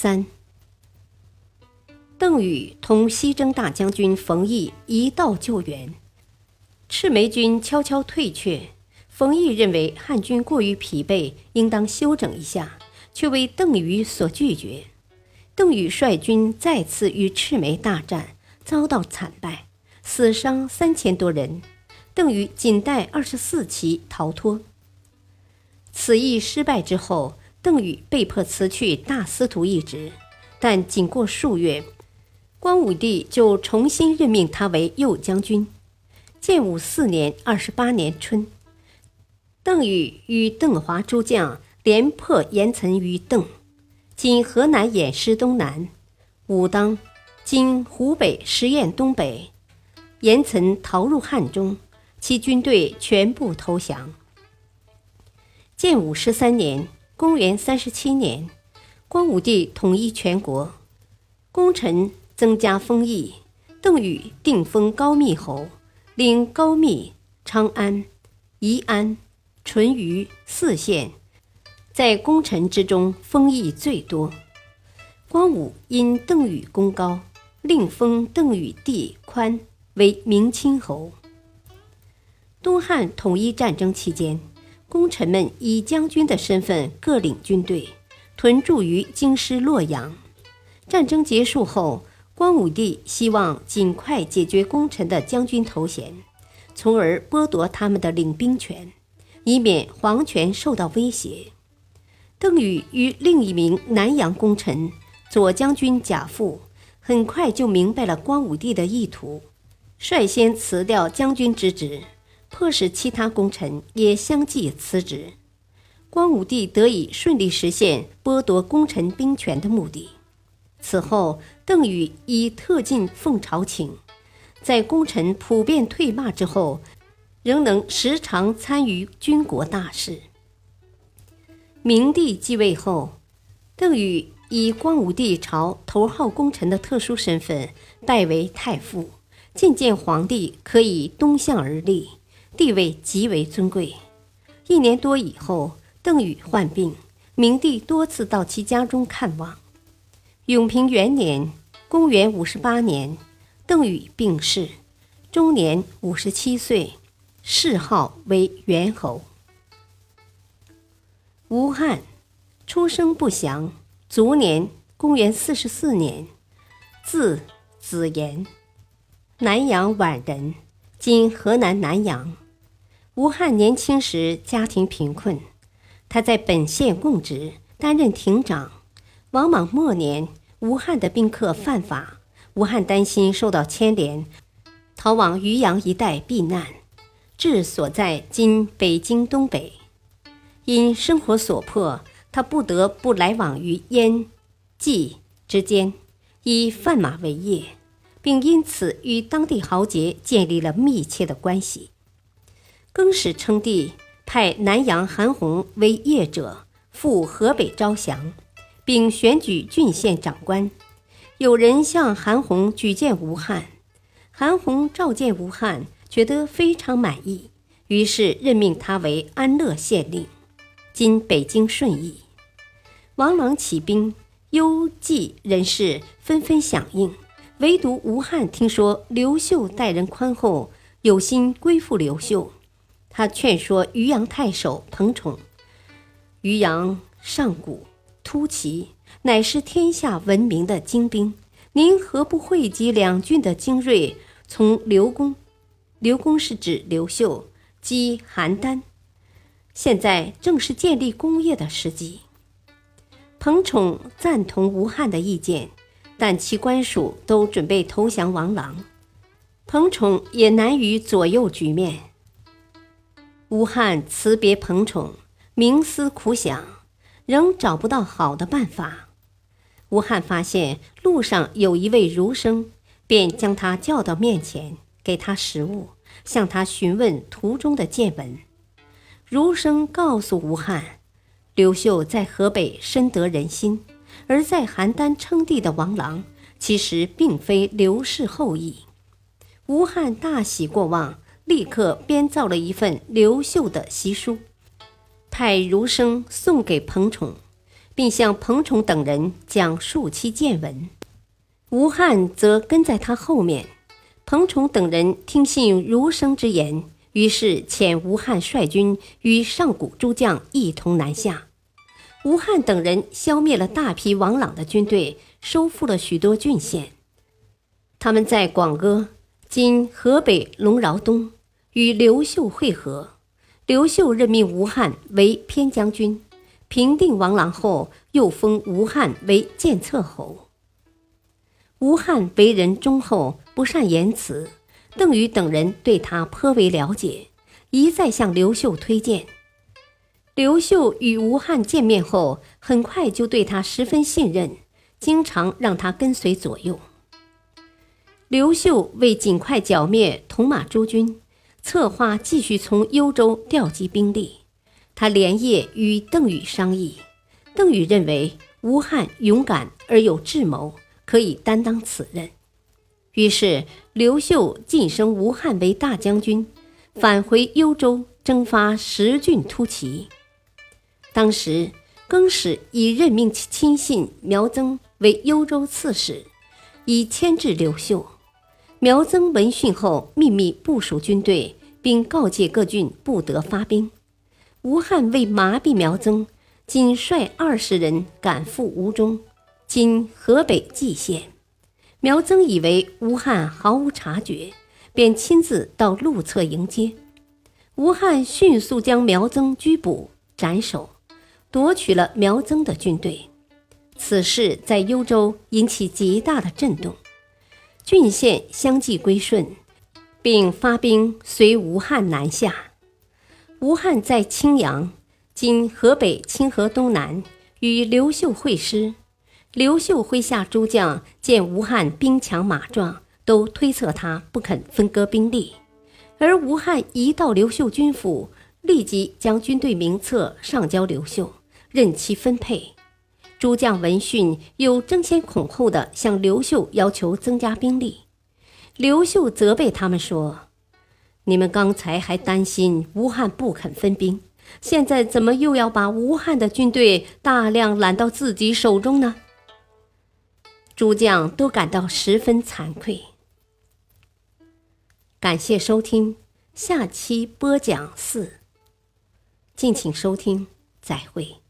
三，邓禹同西征大将军冯异一道救援，赤眉军悄悄退却。冯异认为汉军过于疲惫，应当休整一下，却为邓禹所拒绝。邓禹率军再次与赤眉大战，遭到惨败，死伤三千多人。邓禹仅带二十四骑逃脱。此役失败之后。邓禹被迫辞去大司徒一职，但仅过数月，光武帝就重新任命他为右将军。建武四年（二十八年春），邓禹与邓华诸将连破严岑于邓（今河南偃师东南）、武当（今湖北十堰东北）。严岑逃入汉中，其军队全部投降。建武十三年。公元三十七年，光武帝统一全国，功臣增加封邑。邓禹定封高密侯，领高密、长安、宜安、淳于四县，在功臣之中封邑最多。光武因邓禹功高，另封邓禹弟宽为明清侯。东汉统一战争期间。功臣们以将军的身份各领军队，屯驻于京师洛阳。战争结束后，光武帝希望尽快解决功臣的将军头衔，从而剥夺他们的领兵权，以免皇权受到威胁。邓禹与另一名南阳功臣左将军贾父，很快就明白了光武帝的意图，率先辞掉将军之职。迫使其他功臣也相继辞职，光武帝得以顺利实现剥夺功臣兵权的目的。此后，邓禹以特进奉朝请，在功臣普遍退骂之后，仍能时常参与军国大事。明帝继位后，邓禹以光武帝朝头号功臣的特殊身份拜为太傅，觐见皇帝可以东向而立。地位极为尊贵。一年多以后，邓禹患病，明帝多次到其家中看望。永平元年（公元五十八年），邓禹病逝，终年五十七岁，谥号为元侯。吴汉，出生不详，卒年公元四十四年，字子言，南阳宛人，今河南南阳。吴汉年轻时家庭贫困，他在本县供职，担任亭长。王莽末年，吴汉的宾客犯法，吴汉担心受到牵连，逃往渔阳一带避难，治所在今北京东北。因生活所迫，他不得不来往于燕、冀之间，以贩马为业，并因此与当地豪杰建立了密切的关系。更始称帝，派南阳韩弘为谒者，赴河北招降，并选举郡县长官。有人向韩弘举荐吴汉，韩弘召见吴汉，觉得非常满意，于是任命他为安乐县令，今北京顺义。王朗起兵，幽蓟人士纷纷响应，唯独吴汉听说刘秀待人宽厚，有心归附刘秀。他劝说渔阳太守彭宠：“渔阳上古突骑，乃是天下闻名的精兵。您何不汇集两郡的精锐，从刘公？刘公是指刘秀击邯郸。现在正是建立功业的时机。”彭宠赞同吴汉的意见，但其官属都准备投降王朗，彭宠也难于左右局面。吴汉辞别彭宠，冥思苦想，仍找不到好的办法。吴汉发现路上有一位儒生，便将他叫到面前，给他食物，向他询问途中的见闻。儒生告诉吴汉，刘秀在河北深得人心，而在邯郸称帝的王朗，其实并非刘氏后裔。吴汉大喜过望，立刻编造了一份刘秀的檄书，派儒生送给彭宠。并向彭宠等人讲述其见闻，吴汉则跟在他后面。彭宠等人听信儒生之言，于是遣吴汉率军与上古诸将一同南下。吴汉等人消灭了大批王朗的军队，收复了许多郡县。他们在广阿（今河北龙饶东）与刘秀会合，刘秀任命吴汉为偏将军。平定王朗后，又封吴汉为建策侯。吴汉为人忠厚，不善言辞，邓禹等人对他颇为了解，一再向刘秀推荐。刘秀与吴汉见面后，很快就对他十分信任，经常让他跟随左右。刘秀为尽快剿灭铜马诸军，策划继续从幽州调集兵力。他连夜与邓禹商议，邓禹认为吴汉勇敢而有智谋，可以担当此任。于是刘秀晋升吴汉为大将军，返回幽州征发十郡突骑。当时更始已任命其亲信苗增为幽州刺史，以牵制刘秀。苗增闻讯后，秘密部署军队，并告诫各郡不得发兵。吴汉为麻痹苗增，仅率二十人赶赴吴中（今河北蓟县）。苗增以为吴汉毫无察觉，便亲自到路侧迎接。吴汉迅速将苗增拘捕斩首，夺取了苗增的军队。此事在幽州引起极大的震动，郡县相继归顺，并发兵随吴汉南下。吴汉在青阳（今河北清河东南）与刘秀会师。刘秀麾下诸将见吴汉兵强马壮，都推测他不肯分割兵力。而吴汉一到刘秀军府，立即将军队名册上交刘秀，任其分配。诸将闻讯，又争先恐后的向刘秀要求增加兵力。刘秀责备他们说。你们刚才还担心吴汉不肯分兵，现在怎么又要把吴汉的军队大量揽到自己手中呢？诸将都感到十分惭愧。感谢收听，下期播讲四。敬请收听，再会。